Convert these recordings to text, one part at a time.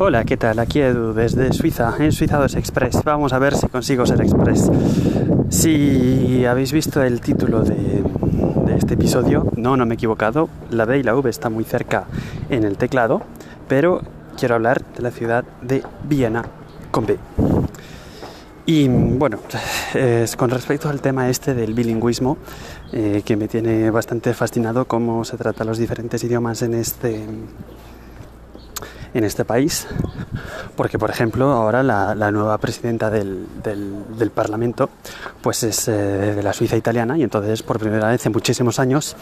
Hola, ¿qué tal? Aquí Edu desde Suiza, en Suiza 2 Express. Vamos a ver si consigo ser Express. Si habéis visto el título de, este episodio, no, no me he equivocado. La B y la V está muy cerca en el teclado, pero quiero hablar de la ciudad de Viena con B. Y bueno, con respecto al tema este del bilingüismo, eh, que me tiene bastante fascinado cómo se trata los diferentes idiomas en este, en este país, porque por ejemplo ahora la, la nueva presidenta del, del, del, Parlamento pues es eh, de la Suiza italiana y entonces por primera vez en muchísimos años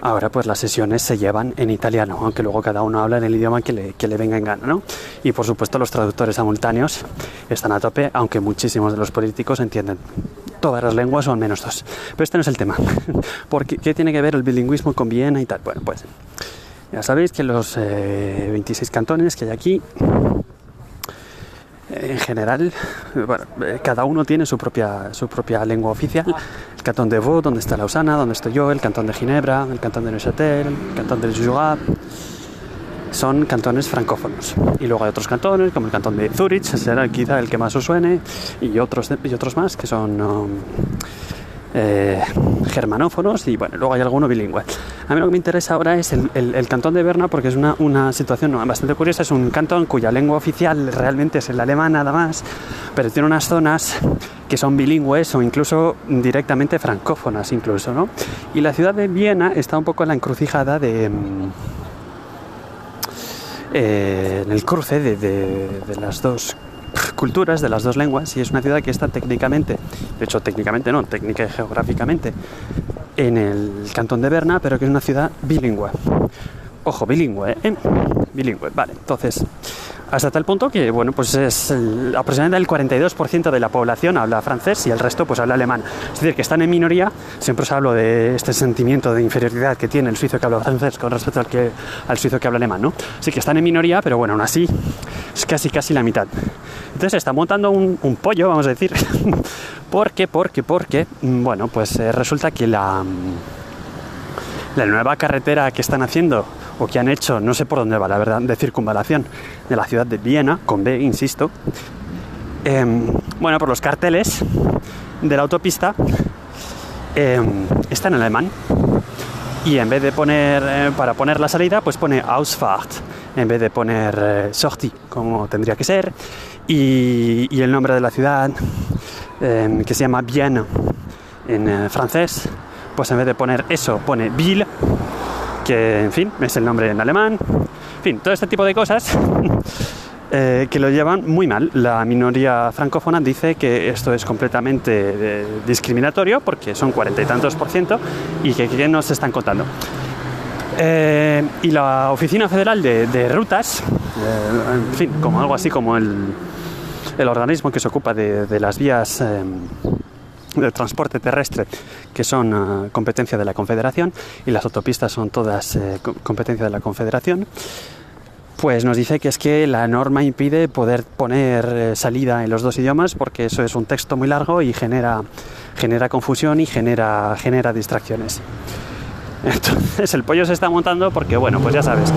ahora pues las sesiones se llevan en italiano, aunque luego cada uno habla en el idioma que le, que le venga en gana, ¿no? Y por supuesto los traductores simultáneos están a tope, aunque muchísimos de los políticos entienden todas las lenguas o al menos dos. Pero este no es el tema. porque ¿Qué tiene que ver el bilingüismo con Viena y tal? Bueno, pues ya sabéis que los eh, 26 cantones que hay aquí, en general, bueno, eh, cada uno tiene su propia, su propia lengua oficial. El cantón de Vaud, donde está Lausana, donde estoy yo, el cantón de Ginebra, el cantón de Neuchâtel, el cantón del Jura, son cantones francófonos. Y luego hay otros cantones, como el cantón de Zurich, será quizá el que más os suene, y otros, y otros más que son... Um, eh, germanófonos y bueno, luego hay alguno bilingüe. A mí lo que me interesa ahora es el, cantón de Berna porque es una, una, situación bastante curiosa. Es un cantón cuya lengua oficial realmente es el alemán nada más, pero tiene unas zonas que son bilingües o incluso directamente francófonas incluso, ¿no? Y la ciudad de Viena está un poco en la encrucijada de... Eh, en el cruce de las dos culturas de las dos lenguas y es una ciudad que está técnicamente, de hecho técnicamente no, técnica y geográficamente, en el cantón de Berna, pero que es una ciudad bilingüe. Ojo, bilingüe, ¿eh? Bilingüe, vale. Entonces, hasta tal punto que, bueno, pues aproximadamente el 42% de la población habla francés y el resto pues habla alemán. Es decir, que están en minoría. Siempre os hablo de este sentimiento de inferioridad que tiene el suizo que habla francés con respecto al, que, al suizo que habla alemán, ¿no? Así que están en minoría, pero bueno, aún así es casi casi la mitad. Entonces está montando un, pollo, vamos a decir. ¿Por qué? Porque, porque, bueno, pues eh, resulta que la, la nueva carretera que están haciendo o que han hecho, no sé por dónde va, la verdad, de circunvalación de la ciudad de Viena, con B, insisto. Eh, bueno, por los carteles de la autopista eh, está en alemán. Y en vez de poner, eh, para poner la salida, pues pone Ausfahrt, en vez de poner eh, Sortie, como tendría que ser. Y, y el nombre de la ciudad, eh, que se llama Vienne en francés, pues en vez de poner eso, pone Ville que en fin, es el nombre en alemán, en fin, todo este tipo de cosas eh, que lo llevan muy mal. La minoría francófona dice que esto es completamente eh, discriminatorio porque son cuarenta y tantos por ciento y que qué nos están contando. Eh, y la Oficina Federal de, Rutas, en fin, como algo así como el, el organismo que se ocupa de las vías del transporte terrestre que son uh, competencia de la Confederación y las autopistas son todas eh, competencia de la Confederación pues nos dice que es que la norma impide poder poner eh, salida en los dos idiomas porque eso es un texto muy largo y genera, genera confusión y genera, genera distracciones. Entonces el pollo se está montando porque, bueno, pues ya sabes,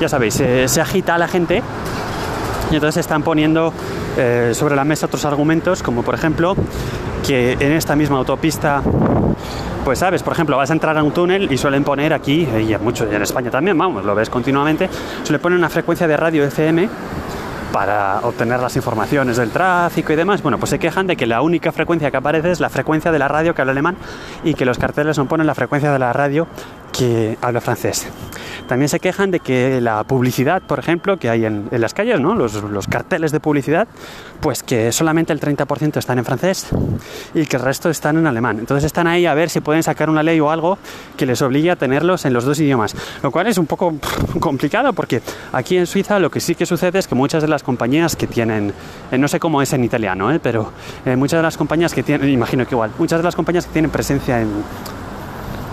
ya sabéis, eh, se agita la gente y entonces están poniendo eh, sobre la mesa otros argumentos, como por ejemplo que en esta misma autopista, pues sabes, por ejemplo, vas a entrar a un túnel y suelen poner aquí, y mucho en España también, vamos, lo ves continuamente, suele poner una frecuencia de radio FM para obtener las informaciones del tráfico y demás, bueno, pues se quejan de que la única frecuencia que aparece es la frecuencia de la radio que habla alemán y que los carteles no ponen la frecuencia de la radio que habla francés. También se quejan de que la publicidad, por ejemplo, que hay en, en las calles, ¿no? los, los, carteles de publicidad, pues que solamente el 30% están en francés y que el resto están en alemán. Entonces están ahí a ver si pueden sacar una ley o algo que les obligue a tenerlos en los dos idiomas. Lo cual es un poco complicado porque aquí en Suiza lo que sí que sucede es que muchas de las compañías que tienen, eh, no sé cómo es en italiano, ¿eh? pero eh, muchas de las compañías que tienen, imagino que igual, muchas de las compañías que tienen presencia en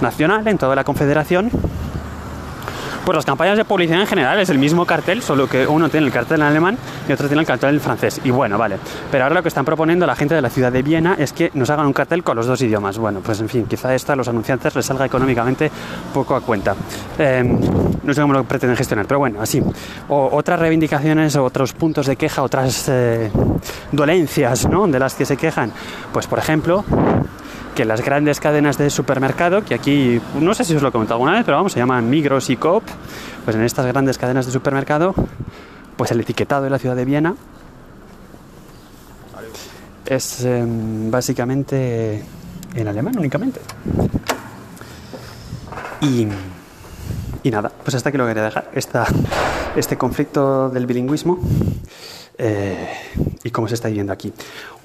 nacional, en toda la confederación, pues las campañas de publicidad en general es el mismo cartel, solo que uno tiene el cartel en alemán y otro tiene el cartel en francés. Y bueno, vale. Pero ahora lo que están proponiendo la gente de la ciudad de Viena es que nos hagan un cartel con los dos idiomas. Bueno, pues en fin, quizá esto a los anunciantes les salga económicamente poco a cuenta. Eh, No sé cómo lo pretenden gestionar, pero bueno, así. O, otras reivindicaciones, otros puntos de queja, otras eh, dolencias ¿no? de las que se quejan. Pues por ejemplo, que las grandes cadenas de supermercado, que aquí, no sé si os lo he comentado alguna vez, pero vamos, se llaman Migros y Coop, pues en estas grandes cadenas de supermercado, pues el etiquetado de la ciudad de Viena es em, básicamente en alemán únicamente. Y, y, nada, pues hasta aquí lo quería dejar. Esta, este conflicto del bilingüismo eh, y cómo se está viviendo aquí.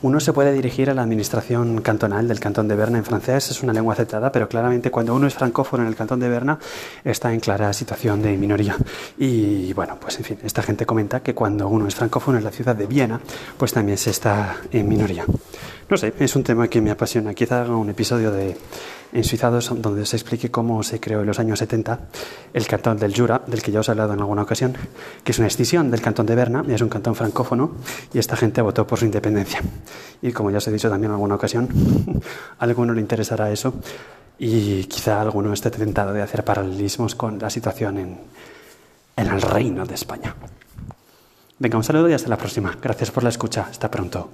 Uno se puede dirigir a la administración cantonal del cantón de Berna en francés, es una lengua aceptada, pero claramente cuando uno es francófono en el cantón de Berna está en clara situación de minoría. Y bueno, pues en fin, esta gente comenta que cuando uno es francófono en la ciudad de Viena, pues también se está en minoría. No sé, es un tema que me apasiona. Quizá haga un episodio de en Suizados, donde se explique cómo se creó en los años 70 el cantón del Jura, del que ya os he hablado en alguna ocasión, que es una extinción del cantón de Berna, es un cantón francófono, y esta gente votó por su independencia. Y como ya os he dicho también en alguna ocasión, a alguno le interesará eso, y quizá alguno esté tentado de hacer paralelismos con la situación en, en el reino de España. Venga, un saludo y hasta la próxima. Gracias por la escucha. Hasta pronto.